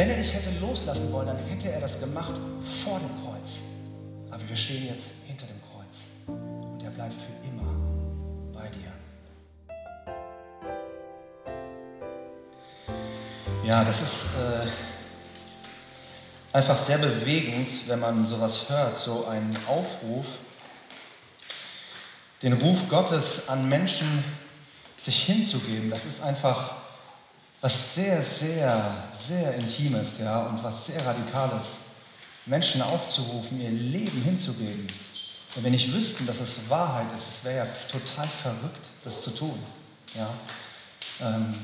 Wenn er dich hätte loslassen wollen, dann hätte er das gemacht vor dem Kreuz. Aber wir stehen jetzt hinter dem Kreuz. Und er bleibt für immer bei dir. Ja, das ist äh, einfach sehr bewegend, wenn man sowas hört, so einen Aufruf, den Ruf Gottes an Menschen sich hinzugeben. Das ist einfach was sehr, sehr, sehr Intimes ja, und was sehr Radikales. Menschen aufzurufen, ihr Leben hinzugeben. Und wenn ich wüssten, dass es Wahrheit ist, es wäre ja total verrückt, das zu tun. Ja? Ähm,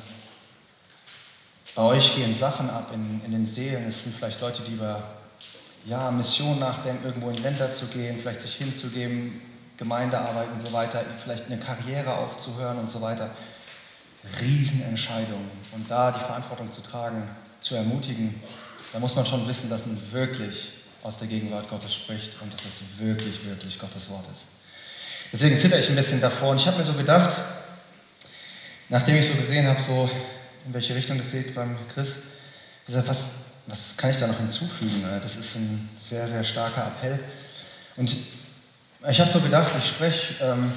bei euch gehen Sachen ab in, in den Seelen. Es sind vielleicht Leute, die über ja, Mission nachdenken, irgendwo in Länder zu gehen, vielleicht sich hinzugeben, Gemeindearbeit und so weiter, vielleicht eine Karriere aufzuhören und so weiter. Riesenentscheidungen. Und da die Verantwortung zu tragen, zu ermutigen, da muss man schon wissen, dass man wirklich aus der Gegenwart Gottes spricht und dass es wirklich, wirklich Gottes Wort ist. Deswegen zitter ich ein bisschen davor und ich habe mir so gedacht, nachdem ich so gesehen habe, so in welche Richtung das geht beim Chris, gesagt, was, was kann ich da noch hinzufügen? Das ist ein sehr, sehr starker Appell. Und ich habe so gedacht, ich spreche, ähm,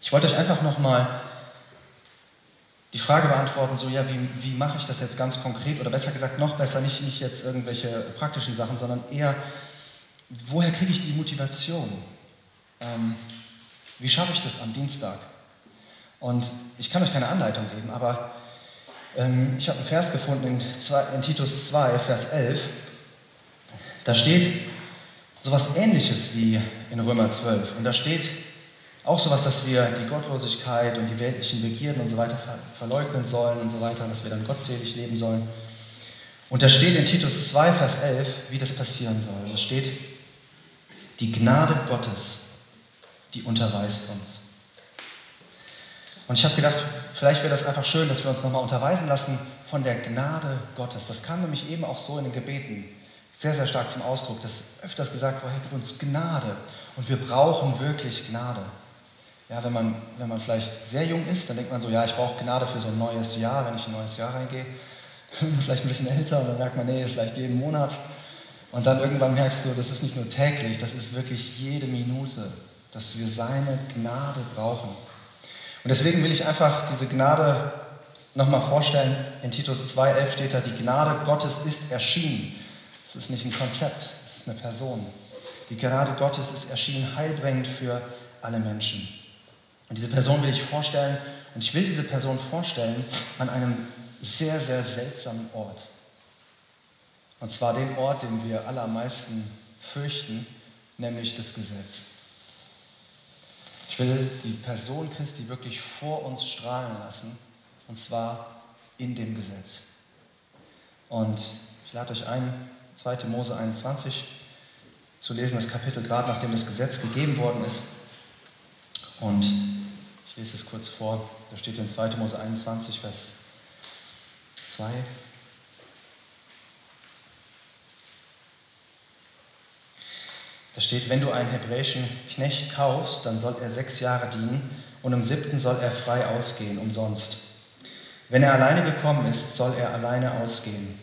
ich wollte euch einfach nochmal die Frage beantworten, so ja, wie, wie mache ich das jetzt ganz konkret oder besser gesagt noch besser, nicht, nicht jetzt irgendwelche praktischen Sachen, sondern eher, woher kriege ich die Motivation? Ähm, wie schaffe ich das am Dienstag? Und ich kann euch keine Anleitung geben, aber ähm, ich habe einen Vers gefunden in, in Titus 2, Vers 11. Da steht sowas ähnliches wie in Römer 12. Und da steht, auch sowas, dass wir die Gottlosigkeit und die weltlichen Begierden und so weiter verleugnen sollen und so weiter, dass wir dann gottselig leben sollen. Und da steht in Titus 2, Vers 11, wie das passieren soll. Da steht, die Gnade Gottes, die unterweist uns. Und ich habe gedacht, vielleicht wäre das einfach schön, dass wir uns nochmal unterweisen lassen von der Gnade Gottes. Das kam nämlich eben auch so in den Gebeten sehr, sehr stark zum Ausdruck, dass öfters gesagt wurde, gib uns Gnade. Und wir brauchen wirklich Gnade. Ja, wenn man, wenn man vielleicht sehr jung ist, dann denkt man so, ja, ich brauche Gnade für so ein neues Jahr, wenn ich in ein neues Jahr reingehe. vielleicht ein bisschen älter und dann merkt man, nee, vielleicht jeden Monat. Und dann irgendwann merkst du, das ist nicht nur täglich, das ist wirklich jede Minute, dass wir seine Gnade brauchen. Und deswegen will ich einfach diese Gnade nochmal vorstellen. In Titus 2,11 steht da, die Gnade Gottes ist erschienen. Es ist nicht ein Konzept, es ist eine Person. Die Gnade Gottes ist erschienen heilbringend für alle Menschen. Und diese Person will ich vorstellen, und ich will diese Person vorstellen an einem sehr, sehr seltsamen Ort. Und zwar dem Ort, den wir alle am meisten fürchten, nämlich das Gesetz. Ich will die Person Christi wirklich vor uns strahlen lassen, und zwar in dem Gesetz. Und ich lade euch ein, 2. Mose 21 zu lesen, das Kapitel gerade nachdem das Gesetz gegeben worden ist. Und ich lese es kurz vor. Da steht in 2. Mose 21, Vers 2. Da steht, wenn du einen hebräischen Knecht kaufst, dann soll er sechs Jahre dienen und im siebten soll er frei ausgehen, umsonst. Wenn er alleine gekommen ist, soll er alleine ausgehen.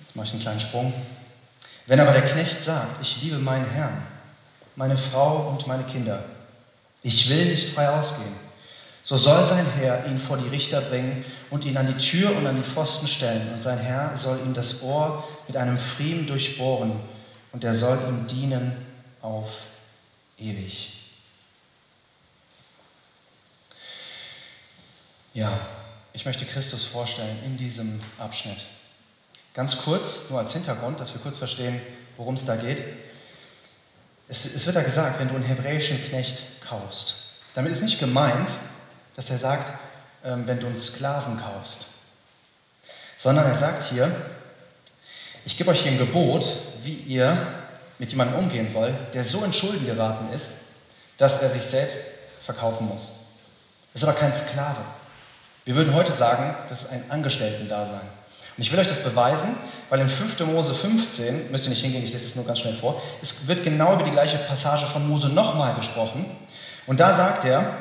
Jetzt mache ich einen kleinen Sprung. Wenn aber der Knecht sagt, ich liebe meinen Herrn, meine Frau und meine Kinder, ich will nicht frei ausgehen. So soll sein Herr ihn vor die Richter bringen und ihn an die Tür und an die Pfosten stellen. Und sein Herr soll ihm das Ohr mit einem Pfriem durchbohren und er soll ihm dienen auf ewig. Ja, ich möchte Christus vorstellen in diesem Abschnitt. Ganz kurz, nur als Hintergrund, dass wir kurz verstehen, worum es da geht. Es, es wird da gesagt, wenn du einen hebräischen Knecht kaufst. Damit ist nicht gemeint, dass er sagt, ähm, wenn du einen Sklaven kaufst, sondern er sagt hier, ich gebe euch hier ein Gebot, wie ihr mit jemandem umgehen soll, der so in Schulden geraten ist, dass er sich selbst verkaufen muss. Das ist aber kein Sklave. Wir würden heute sagen, das ist ein Angestellten-Dasein. Und ich will euch das beweisen, weil in 5. Mose 15, müsst ihr nicht hingehen, ich lese es nur ganz schnell vor, es wird genau über die gleiche Passage von Mose nochmal gesprochen. Und da sagt er,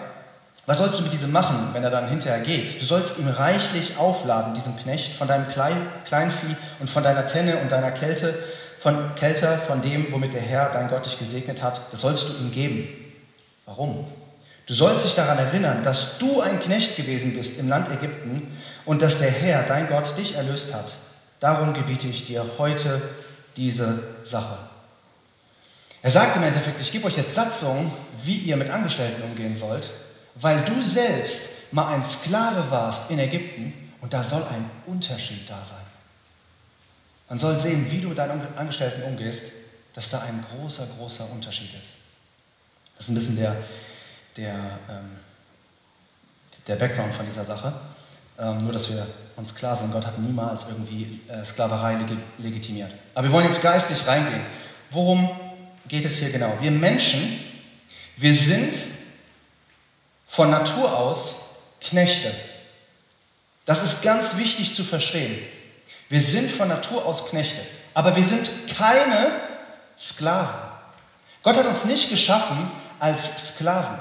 Was sollst du mit diesem machen, wenn er dann hinterher geht? Du sollst ihm reichlich aufladen, diesem Knecht, von deinem Kleinvieh und von deiner Tenne und deiner Kälte, von Kälter, von dem, womit der Herr, dein Gott, dich gesegnet hat. Das sollst du ihm geben. Warum? Du sollst dich daran erinnern, dass du ein Knecht gewesen bist im Land Ägypten und dass der Herr, dein Gott, dich erlöst hat. Darum gebiete ich dir heute diese Sache. Er sagt im Endeffekt, ich gebe euch jetzt Satzungen, wie ihr mit Angestellten umgehen sollt, weil du selbst mal ein Sklave warst in Ägypten und da soll ein Unterschied da sein. Man soll sehen, wie du mit deinen Angestellten umgehst, dass da ein großer, großer Unterschied ist. Das ist ein bisschen der, der, ähm, der Background von dieser Sache. Ähm, nur, dass wir uns klar sind, Gott hat niemals irgendwie äh, Sklaverei leg legitimiert. Aber wir wollen jetzt geistlich reingehen. Worum geht es hier genau? Wir Menschen, wir sind von Natur aus Knechte. Das ist ganz wichtig zu verstehen. Wir sind von Natur aus Knechte, aber wir sind keine Sklaven. Gott hat uns nicht geschaffen als Sklaven.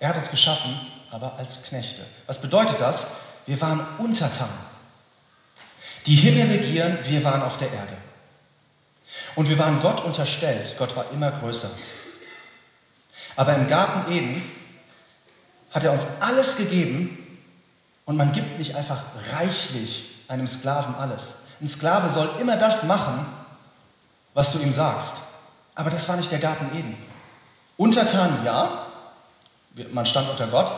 Er hat uns geschaffen, aber als Knechte. Was bedeutet das? Wir waren Untertan. Die Himmel regieren, wir waren auf der Erde. Und wir waren Gott unterstellt. Gott war immer größer. Aber im Garten Eden hat er uns alles gegeben und man gibt nicht einfach reichlich einem Sklaven alles. Ein Sklave soll immer das machen, was du ihm sagst. Aber das war nicht der Garten Eden. Untertan ja, man stand unter Gott,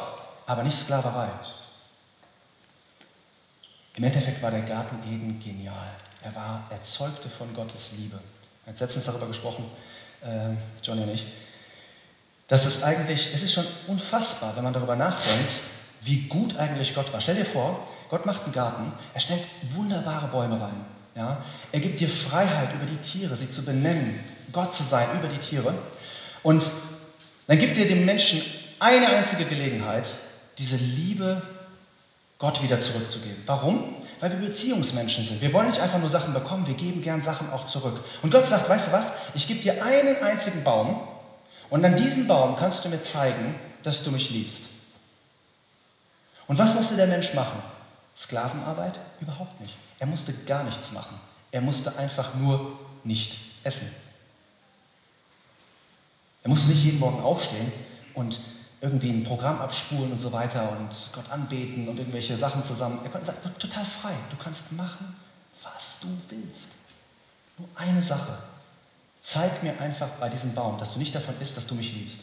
aber nicht Sklaverei. Im Endeffekt war der Garten Eden genial. Er war, erzeugte von Gottes Liebe. Wir haben letztens darüber gesprochen, äh, Johnny und ich, dass es eigentlich, es ist schon unfassbar, wenn man darüber nachdenkt, wie gut eigentlich Gott war. Stell dir vor, Gott macht einen Garten, er stellt wunderbare Bäume rein. Ja? Er gibt dir Freiheit über die Tiere, sie zu benennen, Gott zu sein über die Tiere. Und dann gibt er dem Menschen eine einzige Gelegenheit, diese Liebe Gott wieder zurückzugeben. Warum? Weil wir Beziehungsmenschen sind. Wir wollen nicht einfach nur Sachen bekommen, wir geben gern Sachen auch zurück. Und Gott sagt, weißt du was, ich gebe dir einen einzigen Baum und an diesem Baum kannst du mir zeigen, dass du mich liebst. Und was musste der Mensch machen? Sklavenarbeit? Überhaupt nicht. Er musste gar nichts machen. Er musste einfach nur nicht essen. Er musste nicht jeden Morgen aufstehen und irgendwie ein Programm abspulen und so weiter und Gott anbeten und irgendwelche Sachen zusammen. Er total frei. Du kannst machen, was du willst. Nur eine Sache. Zeig mir einfach bei diesem Baum, dass du nicht davon isst, dass du mich liebst.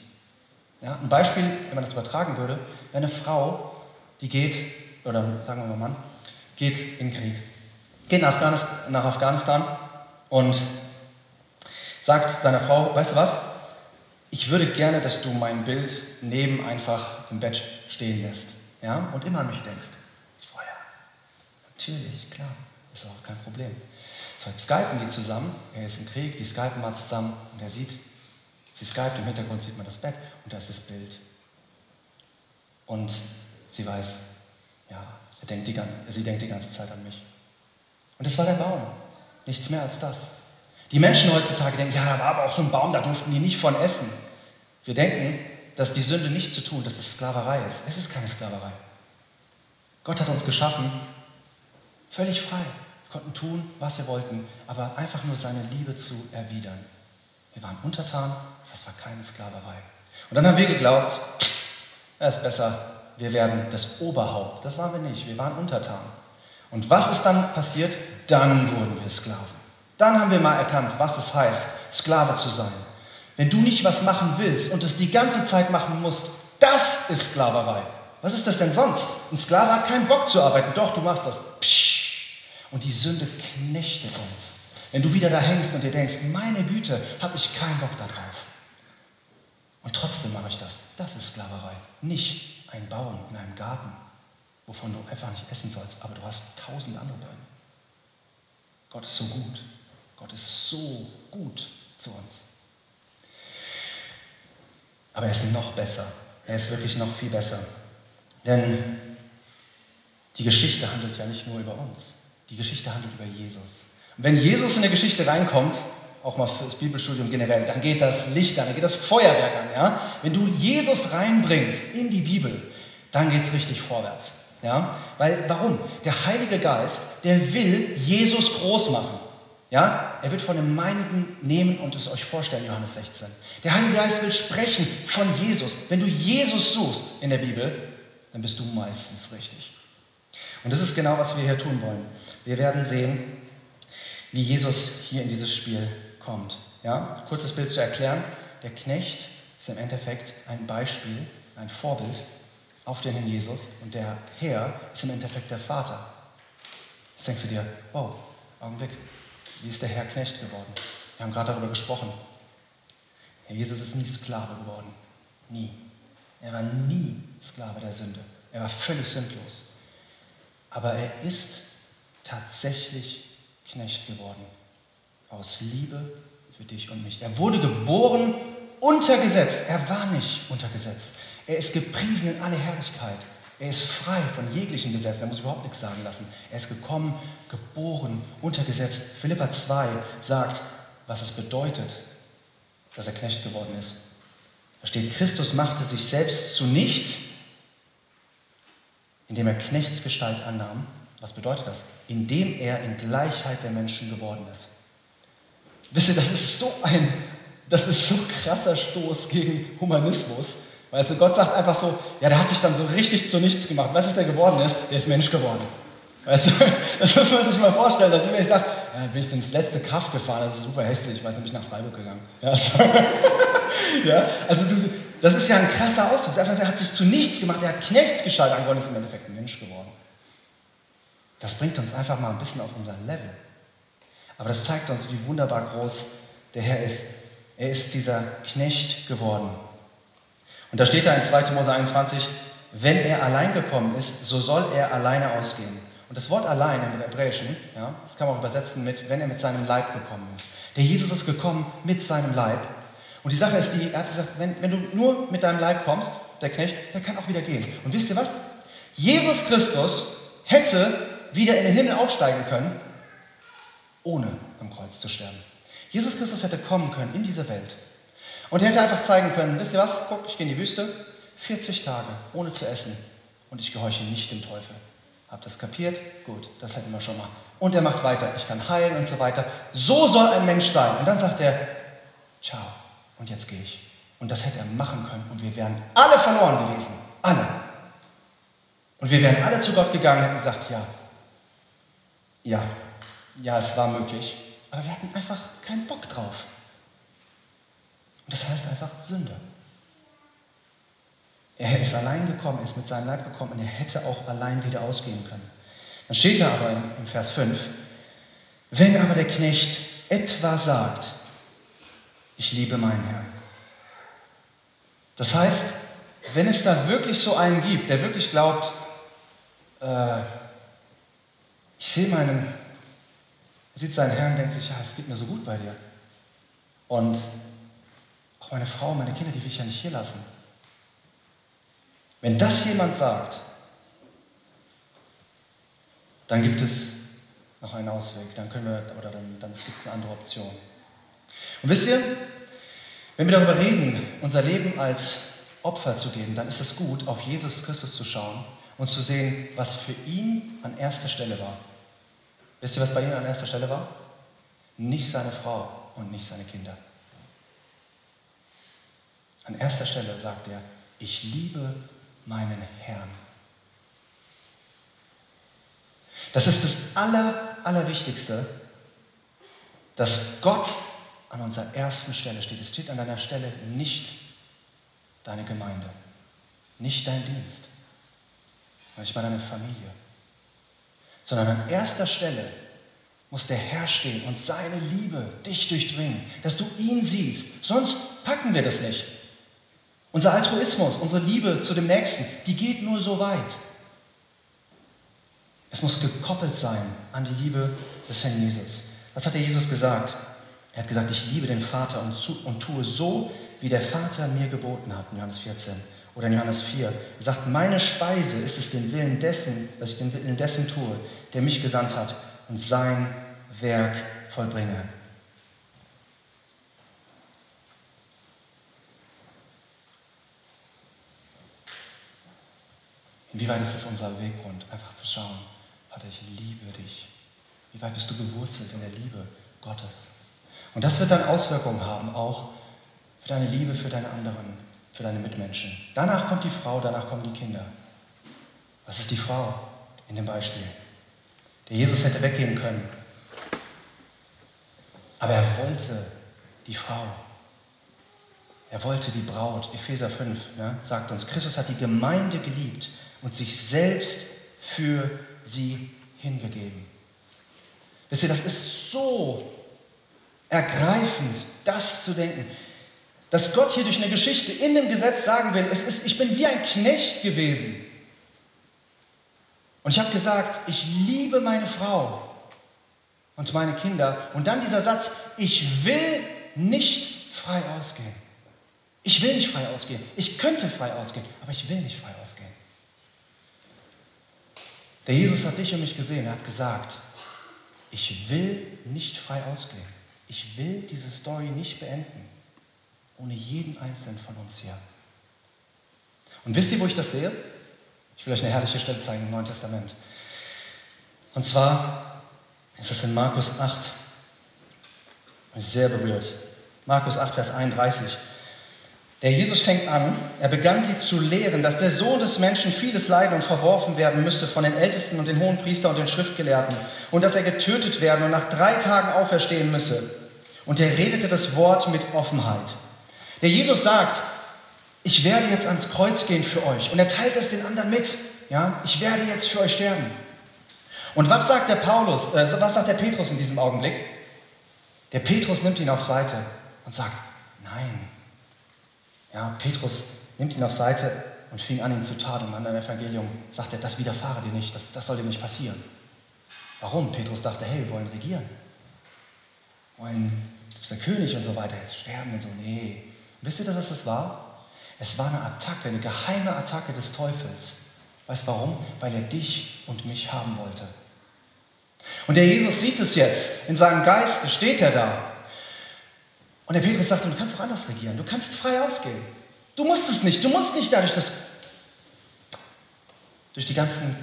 Ja, ein Beispiel, wenn man das übertragen würde, wenn eine Frau, die geht, oder sagen wir mal Mann, geht in den Krieg, geht nach Afghanistan, nach Afghanistan und sagt seiner Frau, weißt du was, ich würde gerne, dass du mein Bild neben einfach im Bett stehen lässt ja? und immer an mich denkst. Ja, natürlich, klar, ist auch kein Problem. So, jetzt skypen die zusammen, er ist im Krieg, die skypen mal zusammen und er sieht, sie skypt, im Hintergrund sieht man das Bett und da ist das Bild. Und sie weiß, ja, denkt ganze, sie denkt die ganze Zeit an mich. Und das war der Baum, nichts mehr als das. Die Menschen heutzutage denken, ja, da war aber auch so ein Baum, da durften die nicht von essen. Wir denken, dass die Sünde nichts zu tun, dass das Sklaverei ist. Es ist keine Sklaverei. Gott hat uns geschaffen, völlig frei. Wir konnten tun, was wir wollten, aber einfach nur seine Liebe zu erwidern. Wir waren untertan, das war keine Sklaverei. Und dann haben wir geglaubt, es ist besser, wir werden das Oberhaupt. Das waren wir nicht, wir waren untertan. Und was ist dann passiert? Dann wurden wir Sklaven. Dann haben wir mal erkannt, was es heißt, Sklave zu sein. Wenn du nicht was machen willst und es die ganze Zeit machen musst, das ist Sklaverei. Was ist das denn sonst? Ein Sklave hat keinen Bock zu arbeiten. Doch, du machst das. Psch. Und die Sünde knechtet uns. Wenn du wieder da hängst und dir denkst, meine Güte, habe ich keinen Bock darauf. Und trotzdem mache ich das. Das ist Sklaverei. Nicht ein Bauen in einem Garten, wovon du einfach nicht essen sollst, aber du hast tausend andere Bäume. Gott ist so gut. Gott ist so gut zu uns. Aber er ist noch besser. Er ist wirklich noch viel besser. Denn die Geschichte handelt ja nicht nur über uns. Die Geschichte handelt über Jesus. Und wenn Jesus in der Geschichte reinkommt, auch mal fürs Bibelstudium generell, dann geht das Licht an, dann geht das Feuerwerk an. Ja? Wenn du Jesus reinbringst in die Bibel, dann geht es richtig vorwärts. Ja? Weil, warum? Der Heilige Geist, der will Jesus groß machen. Ja? Er wird von dem Meinigen nehmen und es euch vorstellen, Johannes 16. Der Heilige Geist will sprechen von Jesus. Wenn du Jesus suchst in der Bibel, dann bist du meistens richtig. Und das ist genau, was wir hier tun wollen. Wir werden sehen, wie Jesus hier in dieses Spiel kommt. Ja? Kurzes Bild zu erklären. Der Knecht ist im Endeffekt ein Beispiel, ein Vorbild auf den Herrn Jesus und der Herr ist im Endeffekt der Vater. Jetzt denkst du dir, wow, Augenblick, wie ist der Herr Knecht geworden? Wir haben gerade darüber gesprochen. Herr Jesus ist nie Sklave geworden. Nie. Er war nie Sklave der Sünde. Er war völlig sündlos. Aber er ist tatsächlich Knecht geworden. Aus Liebe für dich und mich. Er wurde geboren unter Gesetz. Er war nicht unter Gesetz. Er ist gepriesen in alle Herrlichkeit. Er ist frei von jeglichen Gesetzen, er muss überhaupt nichts sagen lassen. Er ist gekommen, geboren, unter Gesetz. Philippa 2 sagt, was es bedeutet, dass er Knecht geworden ist. Da steht, Christus machte sich selbst zu nichts, indem er Knechtsgestalt annahm. Was bedeutet das? Indem er in Gleichheit der Menschen geworden ist. Wisst ihr, das ist so ein, das ist so krasser Stoß gegen Humanismus. Weißt du, Gott sagt einfach so, ja, der hat sich dann so richtig zu nichts gemacht. Was ist der geworden ist? Der ist Mensch geworden. Weißt du, das muss man sich mal vorstellen, dass ich, ich sage, ja, bin ich ins letzte Kaff gefahren, das ist super hässlich, ich weiß, dann bin ich nach Freiburg gegangen. Ja, so. ja also du, das ist ja ein krasser Ausdruck. Er hat sich zu nichts gemacht, er hat Knechtsgestalt angeworden, ist im Endeffekt ein Mensch geworden. Das bringt uns einfach mal ein bisschen auf unser Level. Aber das zeigt uns, wie wunderbar groß der Herr ist. Er ist dieser Knecht geworden. Und da steht da in 2. Mose 21, wenn er allein gekommen ist, so soll er alleine ausgehen. Und das Wort allein im Hebräischen, ja, das kann man auch übersetzen mit, wenn er mit seinem Leib gekommen ist. Der Jesus ist gekommen mit seinem Leib. Und die Sache ist die, er hat gesagt, wenn, wenn du nur mit deinem Leib kommst, der Knecht, der kann auch wieder gehen. Und wisst ihr was? Jesus Christus hätte wieder in den Himmel aufsteigen können, ohne am Kreuz zu sterben. Jesus Christus hätte kommen können in diese Welt und hätte einfach zeigen können, wisst ihr was, guck, ich gehe in die Wüste, 40 Tage ohne zu essen und ich gehorche nicht dem Teufel. Habt ihr das kapiert? Gut, das hätten wir schon mal. Und er macht weiter, ich kann heilen und so weiter. So soll ein Mensch sein. Und dann sagt er, ciao, und jetzt gehe ich. Und das hätte er machen können und wir wären alle verloren gewesen. Alle. Und wir wären alle zu Gott gegangen und hätten gesagt, ja, ja, ja, es war möglich. Aber wir hatten einfach keinen Bock drauf. Und das heißt einfach Sünde. Er ist allein gekommen, ist mit seinem Leib gekommen und er hätte auch allein wieder ausgehen können. Dann steht da aber im Vers 5, wenn aber der Knecht etwa sagt, ich liebe meinen Herrn. Das heißt, wenn es da wirklich so einen gibt, der wirklich glaubt, äh, ich sehe meinen, sieht seinen Herrn und denkt sich, ja, es geht mir so gut bei dir. Und auch meine Frau, meine Kinder, die will ich ja nicht hier lassen. Wenn das jemand sagt, dann gibt es noch einen Ausweg. Dann können wir, oder dann, dann es gibt eine andere Option. Und wisst ihr, wenn wir darüber reden, unser Leben als Opfer zu geben, dann ist es gut, auf Jesus Christus zu schauen und zu sehen, was für ihn an erster Stelle war. Wisst ihr, was bei ihm an erster Stelle war? Nicht seine Frau und nicht seine Kinder. An erster Stelle sagt er, ich liebe meinen Herrn. Das ist das Aller, Allerwichtigste, dass Gott an unserer ersten Stelle steht. Es steht an deiner Stelle nicht deine Gemeinde, nicht dein Dienst, nicht mal deine Familie, sondern an erster Stelle muss der Herr stehen und seine Liebe dich durchdringen, dass du ihn siehst. Sonst packen wir das nicht. Unser Altruismus, unsere Liebe zu dem Nächsten, die geht nur so weit. Es muss gekoppelt sein an die Liebe des Herrn Jesus. Was hat der Jesus gesagt? Er hat gesagt, ich liebe den Vater und, zu, und tue so, wie der Vater mir geboten hat, in Johannes 14 oder in Johannes 4. Er sagt, meine Speise ist es den Willen dessen, dass ich den Willen dessen tue, der mich gesandt hat und sein Werk vollbringe. Inwieweit ist es unser Weggrund, einfach zu schauen, Vater, ich liebe dich. Wie weit bist du gewurzelt in der Liebe Gottes? Und das wird dann Auswirkungen haben, auch für deine Liebe für deine anderen, für deine Mitmenschen. Danach kommt die Frau, danach kommen die Kinder. Was ist die Frau in dem Beispiel? Der Jesus hätte weggehen können. Aber er wollte die Frau. Er wollte die Braut. Epheser 5 ne, sagt uns, Christus hat die Gemeinde geliebt und sich selbst für sie hingegeben. Wisst ihr, das ist so ergreifend, das zu denken, dass Gott hier durch eine Geschichte in dem Gesetz sagen will, es ist, ich bin wie ein Knecht gewesen. Und ich habe gesagt, ich liebe meine Frau und meine Kinder. Und dann dieser Satz, ich will nicht frei ausgehen. Ich will nicht frei ausgehen. Ich könnte frei ausgehen, aber ich will nicht frei ausgehen. Der Jesus hat dich und mich gesehen. Er hat gesagt, ich will nicht frei ausgehen. Ich will diese Story nicht beenden, ohne jeden einzelnen von uns hier. Und wisst ihr, wo ich das sehe? Ich will euch eine herrliche Stelle zeigen im Neuen Testament. Und zwar ist es in Markus 8. Ich bin sehr berührt. Markus 8, Vers 31. Der Jesus fängt an, er begann sie zu lehren, dass der Sohn des Menschen vieles leiden und verworfen werden müsste von den Ältesten und den hohen Priestern und den Schriftgelehrten und dass er getötet werden und nach drei Tagen auferstehen müsse. Und er redete das Wort mit Offenheit. Der Jesus sagt, ich werde jetzt ans Kreuz gehen für euch. Und er teilt es den anderen mit. Ja, ich werde jetzt für euch sterben. Und was sagt der Paulus, äh, was sagt der Petrus in diesem Augenblick? Der Petrus nimmt ihn auf Seite und sagt, nein, ja, Petrus nimmt ihn auf Seite und fing an, ihn zu tadeln. An einem Evangelium sagt er, das widerfahre dir nicht, das, das soll dir nicht passieren. Warum? Petrus dachte, hey, wir wollen regieren. Wollen, du bist der König und so weiter, jetzt sterben und so. Nee. Wisst ihr, was das war? Es war eine Attacke, eine geheime Attacke des Teufels. Weißt du warum? Weil er dich und mich haben wollte. Und der Jesus sieht es jetzt. In seinem Geist steht er da. Und der Petrus sagt, du kannst auch anders regieren. Du kannst frei ausgehen. Du musst es nicht. Du musst nicht dadurch das, durch die ganzen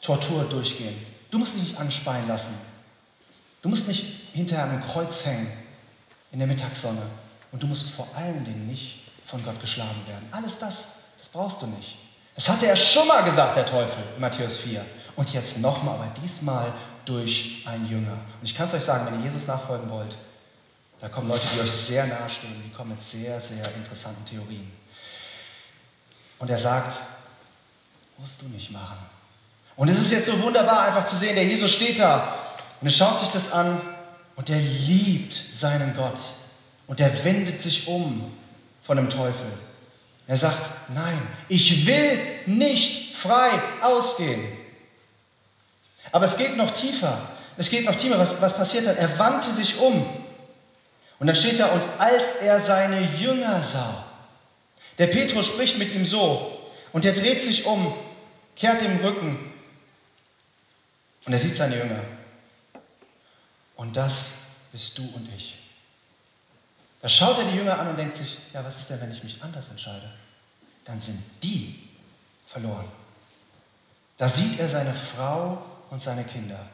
Tortur durchgehen. Du musst dich nicht anspeien lassen. Du musst nicht hinter einem Kreuz hängen in der Mittagssonne. Und du musst vor allen Dingen nicht von Gott geschlagen werden. Alles das, das brauchst du nicht. Das hatte er schon mal gesagt, der Teufel, in Matthäus 4. Und jetzt nochmal, aber diesmal durch einen Jünger. Und ich kann es euch sagen, wenn ihr Jesus nachfolgen wollt, da kommen Leute, die euch sehr nahestehen, die kommen mit sehr, sehr interessanten Theorien. Und er sagt, musst du nicht machen. Und es ist jetzt so wunderbar, einfach zu sehen, der Jesus steht da und er schaut sich das an und er liebt seinen Gott. Und er wendet sich um von dem Teufel. Er sagt, nein, ich will nicht frei ausgehen. Aber es geht noch tiefer. Es geht noch tiefer. Was, was passiert dann? Er wandte sich um und dann steht da, und als er seine Jünger sah, der Petrus spricht mit ihm so, und er dreht sich um, kehrt dem Rücken, und er sieht seine Jünger. Und das bist du und ich. Da schaut er die Jünger an und denkt sich, ja, was ist denn, wenn ich mich anders entscheide? Dann sind die verloren. Da sieht er seine Frau und seine Kinder.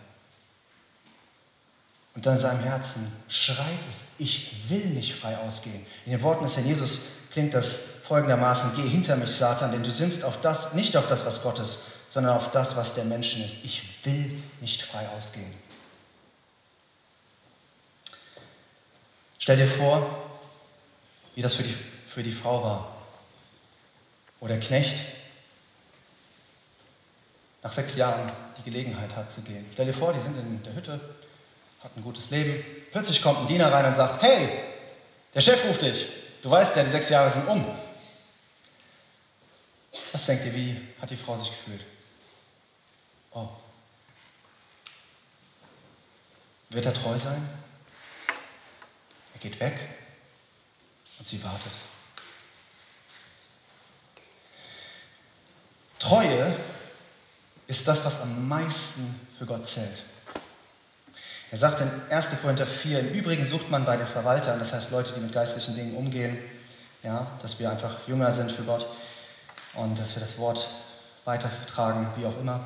Und in seinem Herzen schreit es, ich will nicht frei ausgehen. In den Worten des Herrn Jesus klingt das folgendermaßen, geh hinter mich, Satan, denn du sinnst auf das, nicht auf das, was Gott ist, sondern auf das, was der Menschen ist. Ich will nicht frei ausgehen. Stell dir vor, wie das für die, für die Frau war. Wo der Knecht nach sechs Jahren die Gelegenheit hat zu gehen. Stell dir vor, die sind in der Hütte, hat ein gutes Leben. Plötzlich kommt ein Diener rein und sagt, hey, der Chef ruft dich. Du weißt ja, die sechs Jahre sind um. Was denkt ihr, wie hat die Frau sich gefühlt? Oh. Wird er treu sein? Er geht weg und sie wartet. Treue ist das, was am meisten für Gott zählt. Er sagt in 1. Korinther 4, im Übrigen sucht man bei den Verwaltern, das heißt Leute, die mit geistlichen Dingen umgehen, ja, dass wir einfach jünger sind für Gott und dass wir das Wort weitertragen, wie auch immer.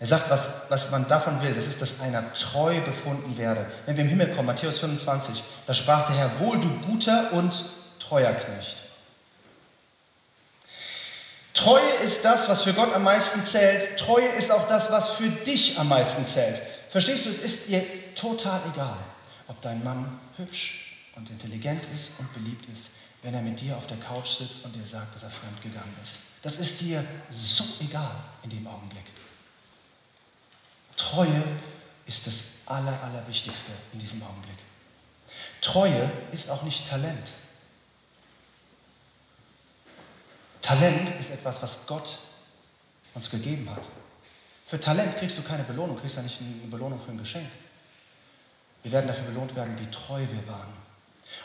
Er sagt, was, was man davon will, das ist, dass einer treu befunden werde. Wenn wir im Himmel kommen, Matthäus 25, da sprach der Herr, wohl du guter und treuer Knecht. Treue ist das, was für Gott am meisten zählt. Treue ist auch das, was für dich am meisten zählt. Verstehst du, es ist dir total egal, ob dein Mann hübsch und intelligent ist und beliebt ist, wenn er mit dir auf der Couch sitzt und dir sagt, dass er fremd gegangen ist. Das ist dir so egal in dem Augenblick. Treue ist das Aller, Allerwichtigste in diesem Augenblick. Treue ist auch nicht Talent. Talent ist etwas, was Gott uns gegeben hat. Für Talent kriegst du keine Belohnung, kriegst ja nicht eine Belohnung für ein Geschenk. Wir werden dafür belohnt werden, wie treu wir waren.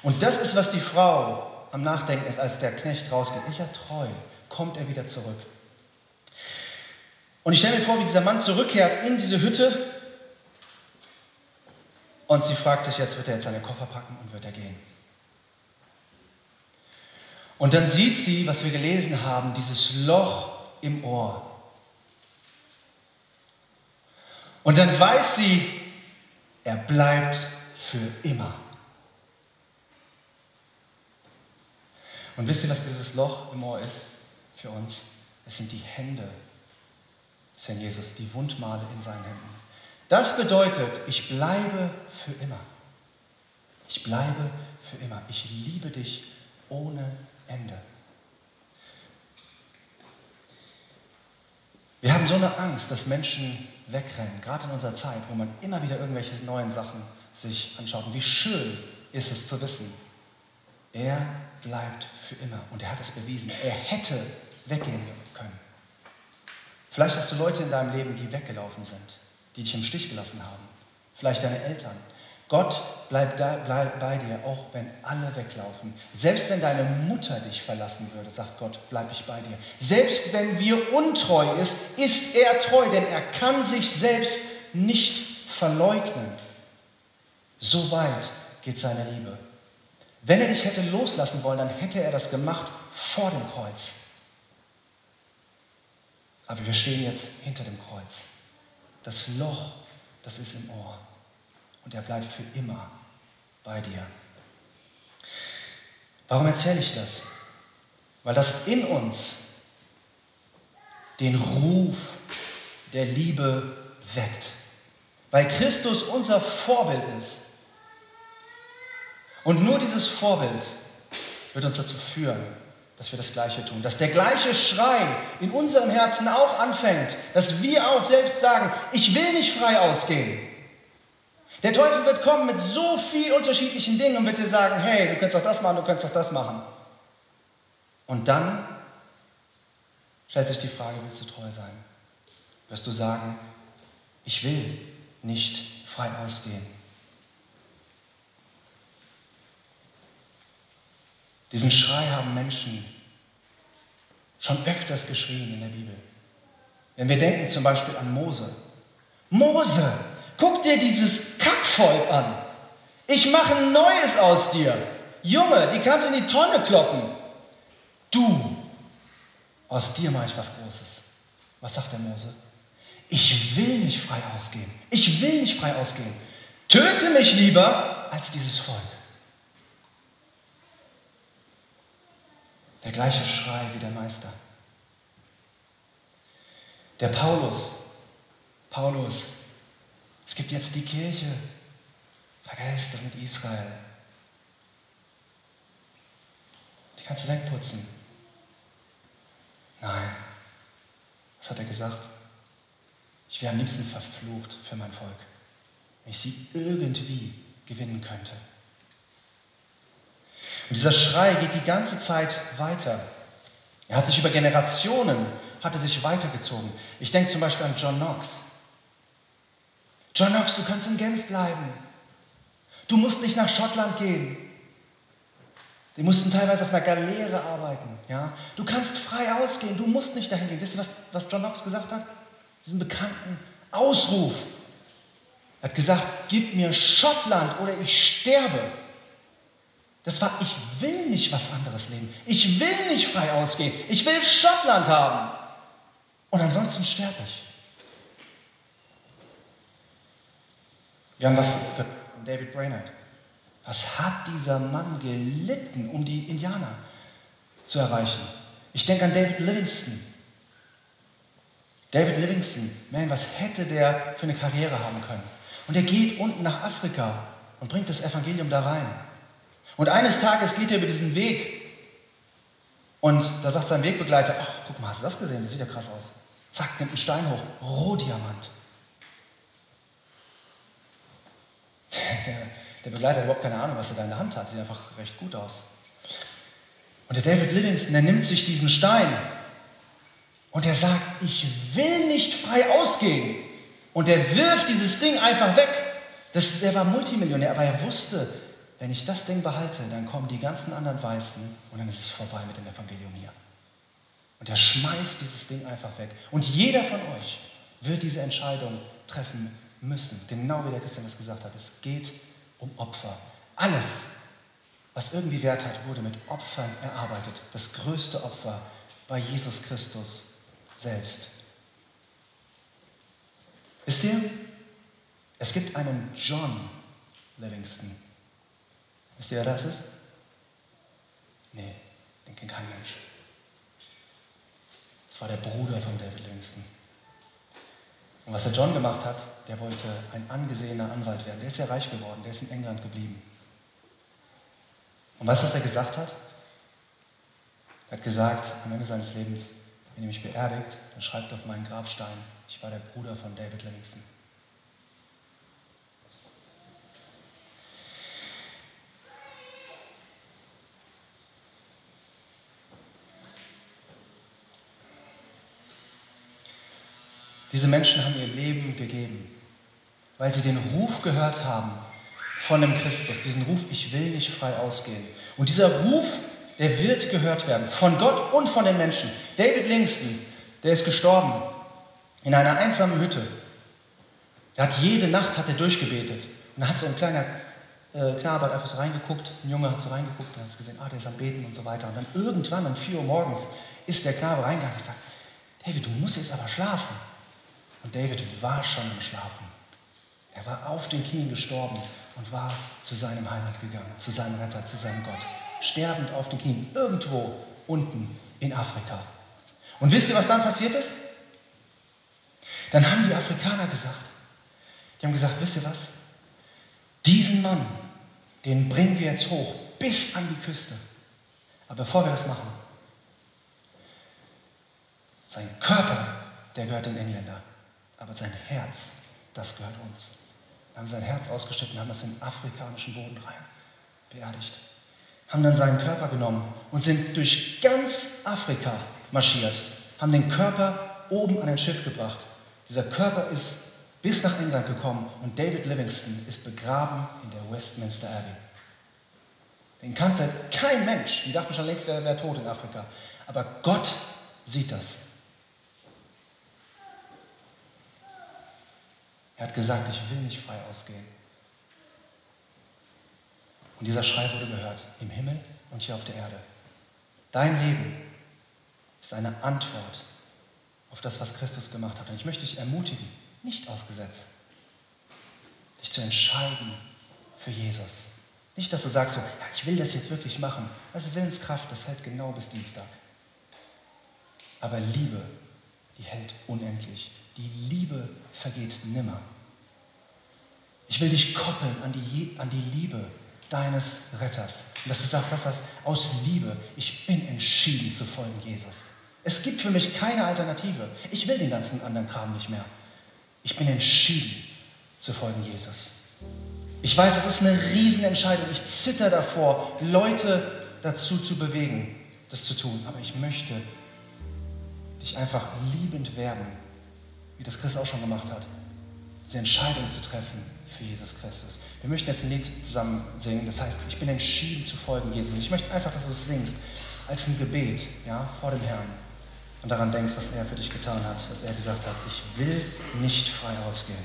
Und das ist, was die Frau am Nachdenken ist, als der Knecht rausgeht. Ist er treu? Kommt er wieder zurück? Und ich stelle mir vor, wie dieser Mann zurückkehrt in diese Hütte und sie fragt sich jetzt, wird er jetzt seine Koffer packen und wird er gehen? Und dann sieht sie, was wir gelesen haben, dieses Loch im Ohr. Und dann weiß sie, er bleibt für immer. Und wisst ihr, was dieses Loch im Ohr ist für uns? Es sind die Hände des Herrn Jesus, die Wundmale in seinen Händen. Das bedeutet, ich bleibe für immer. Ich bleibe für immer. Ich liebe dich ohne Ende. Wir haben so eine Angst, dass Menschen wegrennen, gerade in unserer Zeit, wo man immer wieder irgendwelche neuen Sachen sich anschaut. Und wie schön ist es zu wissen, er bleibt für immer und er hat es bewiesen. Er hätte weggehen können. Vielleicht hast du Leute in deinem Leben, die weggelaufen sind, die dich im Stich gelassen haben. Vielleicht deine Eltern, Gott bleibt da, bleib bei dir, auch wenn alle weglaufen. Selbst wenn deine Mutter dich verlassen würde, sagt Gott, bleib ich bei dir. Selbst wenn wir untreu ist, ist er treu, denn er kann sich selbst nicht verleugnen. So weit geht seine Liebe. Wenn er dich hätte loslassen wollen, dann hätte er das gemacht vor dem Kreuz. Aber wir stehen jetzt hinter dem Kreuz. Das Loch, das ist im Ohr und er bleibt für immer bei dir. Warum erzähle ich das? Weil das in uns den Ruf der Liebe weckt. Weil Christus unser Vorbild ist. Und nur dieses Vorbild wird uns dazu führen, dass wir das Gleiche tun. Dass der gleiche Schrei in unserem Herzen auch anfängt. Dass wir auch selbst sagen, ich will nicht frei ausgehen. Der Teufel wird kommen mit so vielen unterschiedlichen Dingen und wird dir sagen, hey, du kannst doch das machen, du kannst doch das machen. Und dann stellt sich die Frage, willst du treu sein? Wirst du sagen, ich will nicht frei ausgehen. Diesen Schrei haben Menschen schon öfters geschrien in der Bibel. Wenn wir denken zum Beispiel an Mose. Mose, Guck dir dieses Kackvolk an. Ich mache ein Neues aus dir. Junge, die kannst du in die Tonne kloppen. Du, aus dir mache ich was Großes. Was sagt der Mose? Ich will nicht frei ausgehen. Ich will nicht frei ausgehen. Töte mich lieber als dieses Volk. Der gleiche Schrei wie der Meister. Der Paulus, Paulus, es gibt jetzt die Kirche. Vergesst das mit Israel. Die kannst du wegputzen. Nein. Was hat er gesagt? Ich wäre am liebsten verflucht für mein Volk, wenn ich sie irgendwie gewinnen könnte. Und dieser Schrei geht die ganze Zeit weiter. Er hat sich über Generationen, hatte sich weitergezogen. Ich denke zum Beispiel an John Knox. John Knox, du kannst in Genf bleiben. Du musst nicht nach Schottland gehen. Die mussten teilweise auf einer Galeere arbeiten. Ja? Du kannst frei ausgehen, du musst nicht dahin gehen. Wisst ihr, was, was John Knox gesagt hat? Diesen bekannten Ausruf. Er hat gesagt, gib mir Schottland oder ich sterbe. Das war, ich will nicht was anderes leben. Ich will nicht frei ausgehen. Ich will Schottland haben. Und ansonsten sterbe ich. Wir haben was David Brainerd. Was hat dieser Mann gelitten, um die Indianer zu erreichen? Ich denke an David Livingston. David Livingston, man, was hätte der für eine Karriere haben können? Und er geht unten nach Afrika und bringt das Evangelium da rein. Und eines Tages geht er über diesen Weg und da sagt sein Wegbegleiter, ach, guck mal, hast du das gesehen? Das sieht ja krass aus. Zack, nimmt einen Stein hoch, Rohdiamant. Der, der Begleiter hat überhaupt keine Ahnung, was er da in der Hand hat. Sieht einfach recht gut aus. Und der David Livingston, der nimmt sich diesen Stein und er sagt, ich will nicht frei ausgehen. Und er wirft dieses Ding einfach weg. Das, der war Multimillionär, aber er wusste, wenn ich das Ding behalte, dann kommen die ganzen anderen Weißen und dann ist es vorbei mit dem Evangelium hier. Und er schmeißt dieses Ding einfach weg. Und jeder von euch wird diese Entscheidung treffen müssen. Genau wie der Christian es gesagt hat. Es geht um Opfer. Alles, was irgendwie Wert hat, wurde mit Opfern erarbeitet. Das größte Opfer bei Jesus Christus selbst. Wisst ihr, es gibt einen John Livingston. Wisst ihr, wer das ist? Nee, den kennt kein Mensch. Das war der Bruder von David Livingston. Und was der John gemacht hat, der wollte ein angesehener Anwalt werden. Der ist ja reich geworden, der ist in England geblieben. Und weißt du, was er gesagt hat? Er hat gesagt, am Ende seines Lebens, wenn ihr mich beerdigt, dann schreibt auf meinen Grabstein, ich war der Bruder von David Livingston. Diese Menschen haben ihr Leben gegeben, weil sie den Ruf gehört haben von dem Christus, diesen Ruf, ich will nicht frei ausgehen. Und dieser Ruf, der wird gehört werden, von Gott und von den Menschen. David Livingston, der ist gestorben in einer einsamen Hütte. Er hat jede Nacht hat er durchgebetet. Und da hat so ein kleiner äh, Knabe hat einfach so reingeguckt, ein Junge hat so reingeguckt, und hat gesehen, ah, der ist am Beten und so weiter. Und dann irgendwann um 4 Uhr morgens ist der Knabe reingegangen und gesagt, David, du musst jetzt aber schlafen. Und David war schon im Schlafen. Er war auf den Knien gestorben und war zu seinem Heiland gegangen, zu seinem Retter, zu seinem Gott. Sterbend auf den Knien, irgendwo unten in Afrika. Und wisst ihr, was dann passiert ist? Dann haben die Afrikaner gesagt, die haben gesagt, wisst ihr was? Diesen Mann, den bringen wir jetzt hoch bis an die Küste. Aber bevor wir das machen, sein Körper, der gehört den Engländern. Aber sein Herz, das gehört uns. Wir haben sein Herz ausgeschnitten, haben das in afrikanischen Boden rein beerdigt. Haben dann seinen Körper genommen und sind durch ganz Afrika marschiert. Haben den Körper oben an ein Schiff gebracht. Dieser Körper ist bis nach England gekommen und David Livingston ist begraben in der Westminster Abbey. Den kannte kein Mensch. Die dachten schon längst, wer wäre tot in Afrika. Aber Gott sieht das. Er hat gesagt, ich will nicht frei ausgehen. Und dieser Schrei wurde gehört, im Himmel und hier auf der Erde. Dein Leben ist eine Antwort auf das, was Christus gemacht hat. Und ich möchte dich ermutigen, nicht aus Gesetz, dich zu entscheiden für Jesus. Nicht, dass du sagst, so, ja, ich will das jetzt wirklich machen. Also Willenskraft, das hält genau bis Dienstag. Aber Liebe, die hält unendlich. Die Liebe vergeht nimmer. Ich will dich koppeln an die, an die Liebe deines Retters. Und dass du sagst, was das aus Liebe, ich bin entschieden zu folgen Jesus. Es gibt für mich keine Alternative. Ich will den ganzen anderen Kram nicht mehr. Ich bin entschieden zu folgen Jesus. Ich weiß, es ist eine Riesenentscheidung. Ich zitter davor, Leute dazu zu bewegen, das zu tun. Aber ich möchte dich einfach liebend werden, wie das Christ auch schon gemacht hat, diese Entscheidung zu treffen für Jesus Christus. Wir möchten jetzt ein Lied zusammen singen, das heißt, ich bin entschieden zu folgen Jesus. Ich möchte einfach, dass du es singst als ein Gebet ja, vor dem Herrn und daran denkst, was er für dich getan hat, dass er gesagt hat, ich will nicht frei ausgehen.